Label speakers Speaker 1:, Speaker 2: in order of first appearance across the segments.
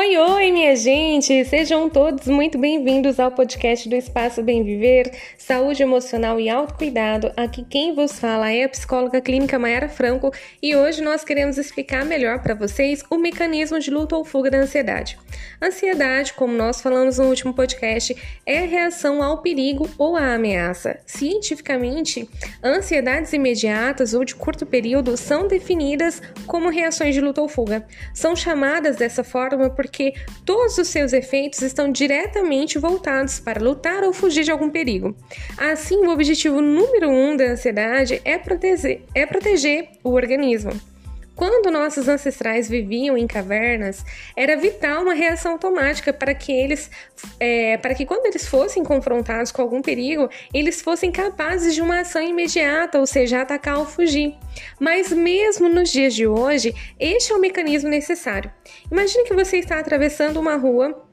Speaker 1: Oi, oi, minha gente! Sejam todos muito bem-vindos ao podcast do Espaço Bem Viver, Saúde Emocional e Autocuidado. Aqui quem vos fala é a psicóloga clínica Mayara Franco e hoje nós queremos explicar melhor para vocês o mecanismo de luta ou fuga da ansiedade. Ansiedade, como nós falamos no último podcast, é a reação ao perigo ou à ameaça. Cientificamente, ansiedades imediatas ou de curto período são definidas como reações de luta ou fuga. São chamadas dessa forma porque todos os seus efeitos estão diretamente voltados para lutar ou fugir de algum perigo. Assim, o objetivo número um da ansiedade é proteger, é proteger o organismo. Quando nossos ancestrais viviam em cavernas, era vital uma reação automática para que eles, é, para que quando eles fossem confrontados com algum perigo, eles fossem capazes de uma ação imediata, ou seja, atacar ou fugir. Mas mesmo nos dias de hoje, este é o mecanismo necessário. Imagine que você está atravessando uma rua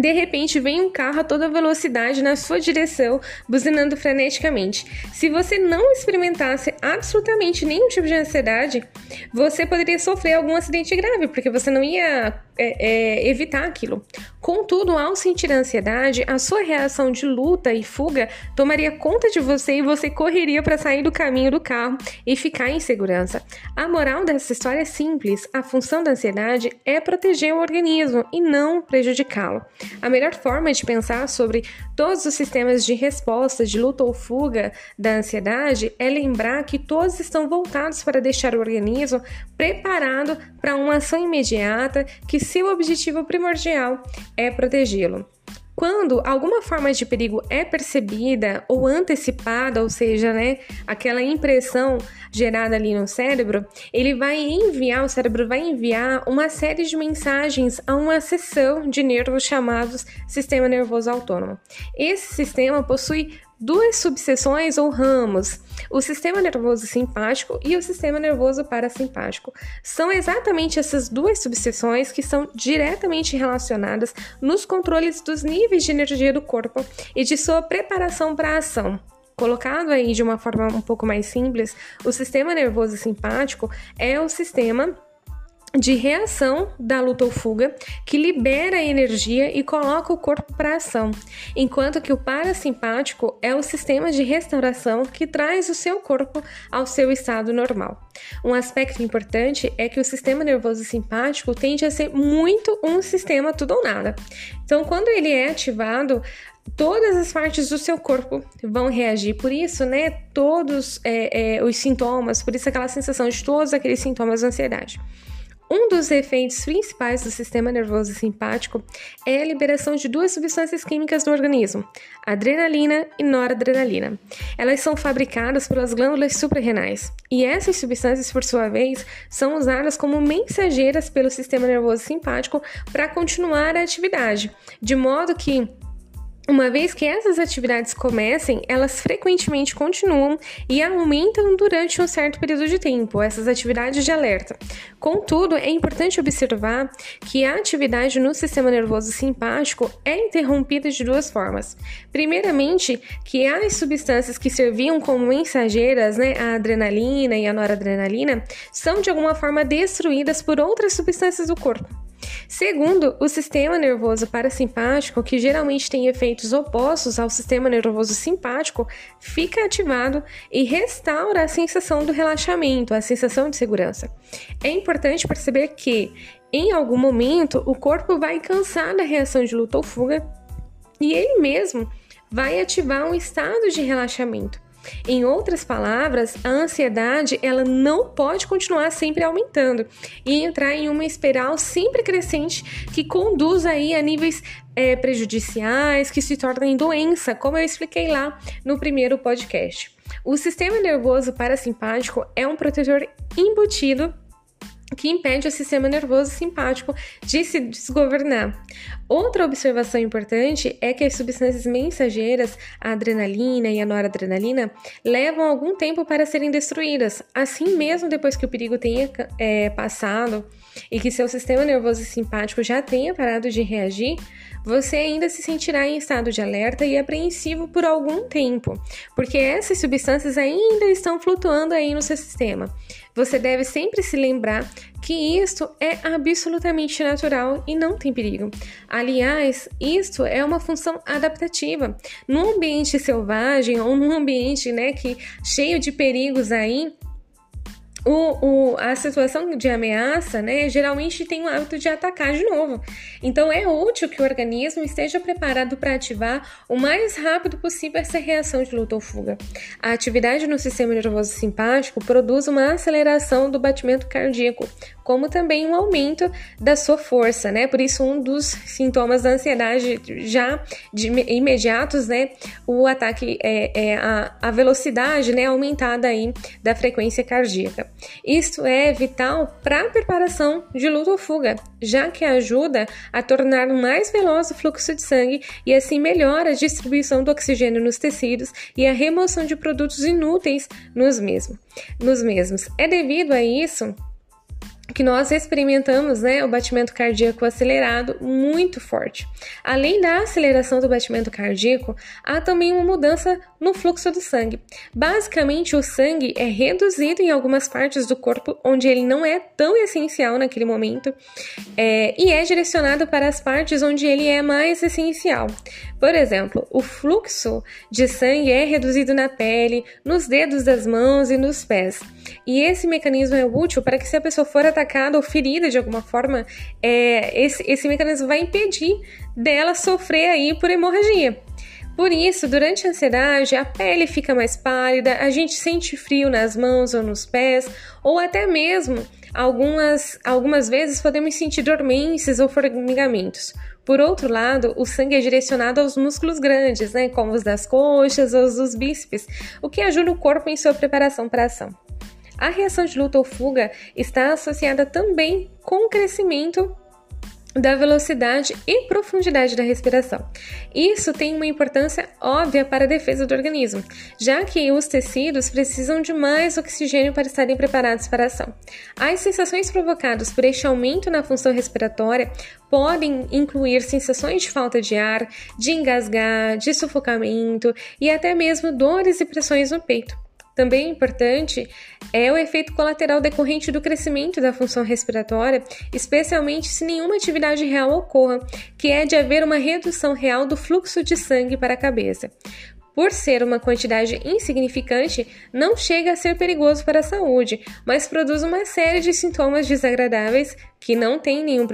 Speaker 1: de repente vem um carro a toda velocidade na sua direção, buzinando freneticamente. Se você não experimentasse absolutamente nenhum tipo de ansiedade, você poderia sofrer algum acidente grave, porque você não ia é, é, evitar aquilo. Contudo, ao sentir ansiedade, a sua reação de luta e fuga tomaria conta de você e você correria para sair do caminho do carro e ficar em segurança. A moral dessa história é simples: a função da ansiedade é proteger o organismo e não prejudicá-lo. A melhor forma de pensar sobre todos os sistemas de resposta de luta ou fuga da ansiedade é lembrar que todos estão voltados para deixar o organismo preparado para uma ação imediata que seu objetivo primordial é protegê-lo. Quando alguma forma de perigo é percebida ou antecipada, ou seja, né, aquela impressão gerada ali no cérebro, ele vai enviar, o cérebro vai enviar uma série de mensagens a uma seção de nervos chamados sistema nervoso autônomo. Esse sistema possui duas subseções ou ramos, o sistema nervoso simpático e o sistema nervoso parasimpático. São exatamente essas duas subseções que são diretamente relacionadas nos controles dos níveis de energia do corpo e de sua preparação para a ação. Colocado aí de uma forma um pouco mais simples, o sistema nervoso simpático é o sistema de reação da luta ou fuga, que libera energia e coloca o corpo para ação, enquanto que o parasimpático é o sistema de restauração que traz o seu corpo ao seu estado normal. Um aspecto importante é que o sistema nervoso simpático tende a ser muito um sistema tudo ou nada. Então, quando ele é ativado, todas as partes do seu corpo vão reagir. Por isso, né, todos é, é, os sintomas, por isso aquela sensação de todos aqueles sintomas de ansiedade. Um dos efeitos principais do sistema nervoso simpático é a liberação de duas substâncias químicas no organismo, adrenalina e noradrenalina. Elas são fabricadas pelas glândulas suprarrenais e essas substâncias, por sua vez, são usadas como mensageiras pelo sistema nervoso simpático para continuar a atividade, de modo que uma vez que essas atividades comecem, elas frequentemente continuam e aumentam durante um certo período de tempo, essas atividades de alerta. Contudo, é importante observar que a atividade no sistema nervoso simpático é interrompida de duas formas. Primeiramente, que as substâncias que serviam como mensageiras, né, a adrenalina e a noradrenalina, são de alguma forma destruídas por outras substâncias do corpo. Segundo, o sistema nervoso parasimpático, que geralmente tem efeitos opostos ao sistema nervoso simpático, fica ativado e restaura a sensação do relaxamento, a sensação de segurança. É importante perceber que, em algum momento, o corpo vai cansar da reação de luta ou fuga e ele mesmo vai ativar um estado de relaxamento. Em outras palavras, a ansiedade ela não pode continuar sempre aumentando e entrar em uma espiral sempre crescente que conduz aí a níveis é, prejudiciais que se tornem doença, como eu expliquei lá no primeiro podcast. O sistema nervoso parasimpático é um protetor embutido que impede o sistema nervoso simpático de se desgovernar. Outra observação importante é que as substâncias mensageiras, a adrenalina e a noradrenalina, levam algum tempo para serem destruídas. Assim, mesmo depois que o perigo tenha é, passado e que seu sistema nervoso simpático já tenha parado de reagir, você ainda se sentirá em estado de alerta e apreensivo por algum tempo, porque essas substâncias ainda estão flutuando aí no seu sistema. Você deve sempre se lembrar que isto é absolutamente natural e não tem perigo. Aliás, isto é uma função adaptativa. Num ambiente selvagem ou num ambiente né, que cheio de perigos aí, o, o, a situação de ameaça, né, geralmente tem o hábito de atacar de novo. Então, é útil que o organismo esteja preparado para ativar o mais rápido possível essa reação de luta ou fuga. A atividade no sistema nervoso simpático produz uma aceleração do batimento cardíaco, como também um aumento da sua força, né? Por isso, um dos sintomas da ansiedade já de imediatos, né? O ataque é, é a, a velocidade, né? Aumentada aí da frequência cardíaca. Isto é vital para a preparação de luta ou fuga, já que ajuda a tornar mais veloz o fluxo de sangue e assim melhora a distribuição do oxigênio nos tecidos e a remoção de produtos inúteis nos. Nos mesmos. É devido a isso que nós experimentamos né, o batimento cardíaco acelerado muito forte. Além da aceleração do batimento cardíaco, há também uma mudança no fluxo do sangue. Basicamente, o sangue é reduzido em algumas partes do corpo onde ele não é tão essencial naquele momento é, e é direcionado para as partes onde ele é mais essencial. Por exemplo, o fluxo de sangue é reduzido na pele, nos dedos das mãos e nos pés. E esse mecanismo é útil para que, se a pessoa for atacada ou ferida de alguma forma, é, esse, esse mecanismo vai impedir dela sofrer aí por hemorragia. Por isso, durante a ansiedade, a pele fica mais pálida, a gente sente frio nas mãos ou nos pés, ou até mesmo algumas, algumas vezes podemos sentir dormências ou formigamentos. Por outro lado, o sangue é direcionado aos músculos grandes, né, como os das coxas ou os dos bíceps, o que ajuda o corpo em sua preparação para a ação. A reação de luta ou fuga está associada também com o crescimento da velocidade e profundidade da respiração. Isso tem uma importância óbvia para a defesa do organismo, já que os tecidos precisam de mais oxigênio para estarem preparados para a ação. As sensações provocadas por este aumento na função respiratória podem incluir sensações de falta de ar, de engasgar, de sufocamento e até mesmo dores e pressões no peito. Também importante é o efeito colateral decorrente do crescimento da função respiratória, especialmente se nenhuma atividade real ocorra, que é de haver uma redução real do fluxo de sangue para a cabeça. Por ser uma quantidade insignificante, não chega a ser perigoso para a saúde, mas produz uma série de sintomas desagradáveis que não têm nenhum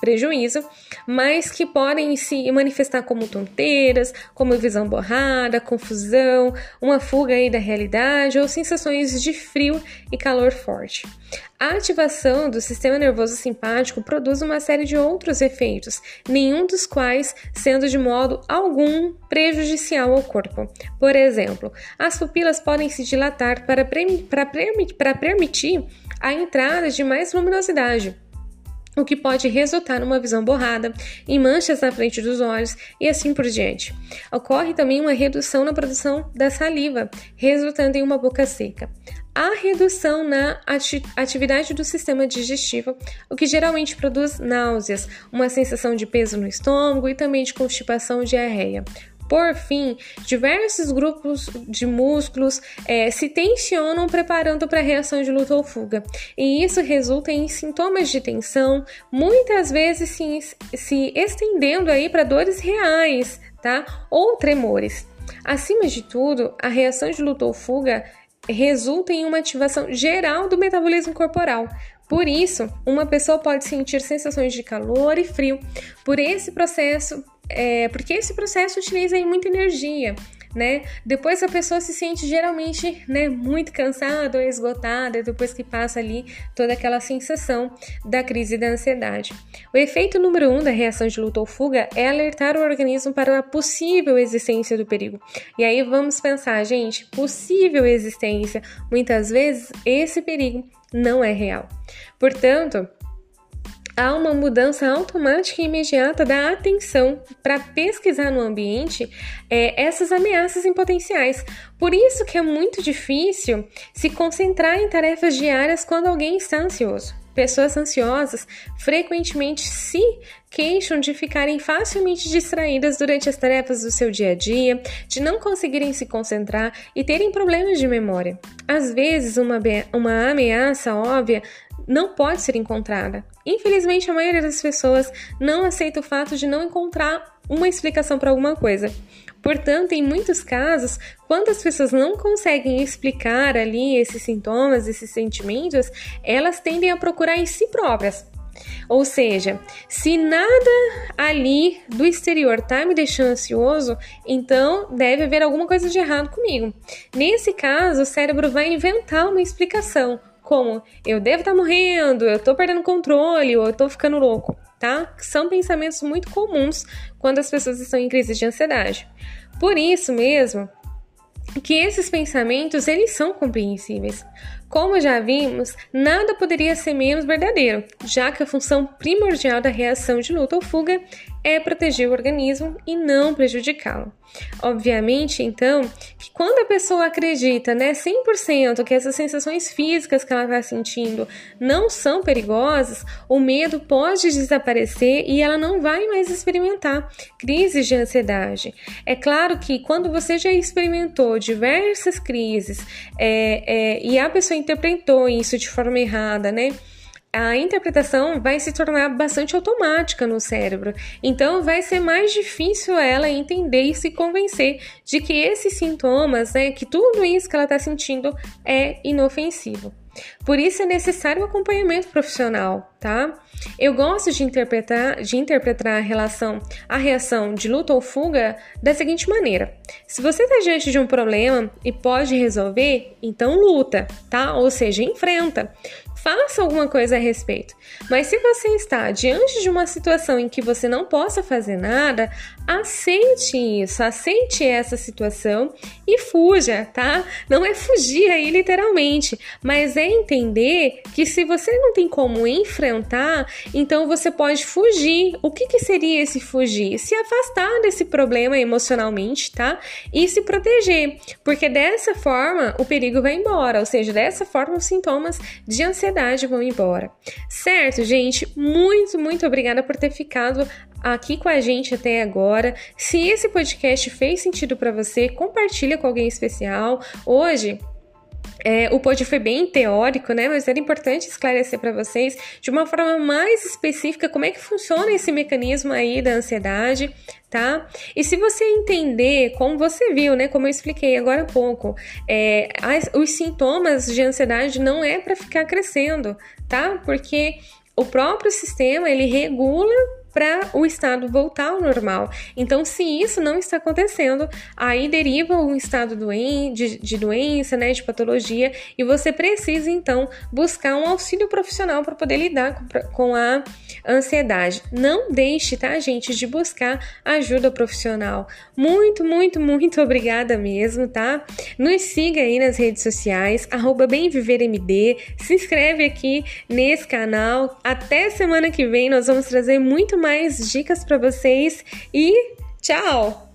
Speaker 1: prejuízo, mas que podem se manifestar como tonteiras, como visão borrada, confusão, uma fuga aí da realidade ou sensações de frio e calor forte. A ativação do sistema nervoso simpático produz uma série de outros efeitos, nenhum dos quais sendo de modo algum prejudicial ao corpo. Por exemplo, as pupilas podem se dilatar para, para, para permitir a entrada de mais luminosidade o que pode resultar numa visão borrada, em manchas na frente dos olhos e assim por diante. Ocorre também uma redução na produção da saliva, resultando em uma boca seca. Há redução na atividade do sistema digestivo, o que geralmente produz náuseas, uma sensação de peso no estômago e também de constipação e diarreia. Por fim, diversos grupos de músculos é, se tensionam preparando para a reação de luta ou fuga, e isso resulta em sintomas de tensão, muitas vezes se, se estendendo aí para dores reais, tá? Ou tremores. Acima de tudo, a reação de luta ou fuga resulta em uma ativação geral do metabolismo corporal, por isso, uma pessoa pode sentir sensações de calor e frio por esse processo, é, porque esse processo utiliza muita energia, né? Depois a pessoa se sente geralmente, né, muito cansada ou esgotada depois que passa ali toda aquela sensação da crise da ansiedade. O efeito número um da reação de luta ou fuga é alertar o organismo para a possível existência do perigo. E aí vamos pensar, gente, possível existência. Muitas vezes esse perigo não é real. Portanto, há uma mudança automática e imediata da atenção para pesquisar no ambiente é, essas ameaças em potenciais. Por isso que é muito difícil se concentrar em tarefas diárias quando alguém está ansioso. Pessoas ansiosas frequentemente se queixam de ficarem facilmente distraídas durante as tarefas do seu dia a dia, de não conseguirem se concentrar e terem problemas de memória. Às vezes, uma, uma ameaça óbvia não pode ser encontrada. Infelizmente, a maioria das pessoas não aceita o fato de não encontrar uma explicação para alguma coisa. Portanto, em muitos casos, quando as pessoas não conseguem explicar ali esses sintomas, esses sentimentos, elas tendem a procurar em si próprias. Ou seja, se nada ali do exterior tá me deixando ansioso, então deve haver alguma coisa de errado comigo. Nesse caso, o cérebro vai inventar uma explicação, como eu devo estar tá morrendo, eu estou perdendo controle ou eu estou ficando louco, tá? São pensamentos muito comuns quando as pessoas estão em crise de ansiedade. Por isso mesmo, que esses pensamentos eles são compreensíveis. Como já vimos, nada poderia ser menos verdadeiro, já que a função primordial da reação de luta ou fuga é proteger o organismo e não prejudicá-lo. Obviamente, então, que quando a pessoa acredita, né, 100% que essas sensações físicas que ela está sentindo não são perigosas, o medo pode desaparecer e ela não vai mais experimentar crises de ansiedade. É claro que quando você já experimentou diversas crises é, é, e a pessoa interpretou isso de forma errada, né? A interpretação vai se tornar bastante automática no cérebro. Então, vai ser mais difícil ela entender e se convencer de que esses sintomas, né, que tudo isso que ela está sentindo é inofensivo. Por isso é necessário um acompanhamento profissional, tá? Eu gosto de interpretar, de interpretar a relação, a reação de luta ou fuga da seguinte maneira: se você está diante de um problema e pode resolver, então luta, tá? Ou seja, enfrenta faça alguma coisa a respeito. Mas se você está diante de uma situação em que você não possa fazer nada, aceite isso, aceite essa situação e fuja, tá? Não é fugir aí literalmente, mas é entender que se você não tem como enfrentar, então você pode fugir. O que, que seria esse fugir? Se afastar desse problema emocionalmente, tá? E se proteger, porque dessa forma o perigo vai embora, ou seja, dessa forma os sintomas de ansiedade ansiedade vão embora. Certo, gente? Muito, muito obrigada por ter ficado aqui com a gente até agora. Se esse podcast fez sentido para você, compartilha com alguém especial. Hoje é, o pod foi bem teórico, né? Mas era importante esclarecer para vocês de uma forma mais específica como é que funciona esse mecanismo aí da ansiedade, tá? E se você entender, como você viu, né? Como eu expliquei agora há pouco, é, as, os sintomas de ansiedade não é para ficar crescendo, tá? Porque o próprio sistema ele regula para o estado voltar ao normal. Então, se isso não está acontecendo, aí deriva um estado de, doença, né, de patologia, e você precisa então buscar um auxílio profissional para poder lidar com, a ansiedade. Não deixe, tá, gente, de buscar ajuda profissional. Muito, muito, muito obrigada mesmo, tá? Nos siga aí nas redes sociais, BemViverMD, se inscreve aqui nesse canal. Até semana que vem nós vamos trazer muito mais mais dicas para vocês e tchau!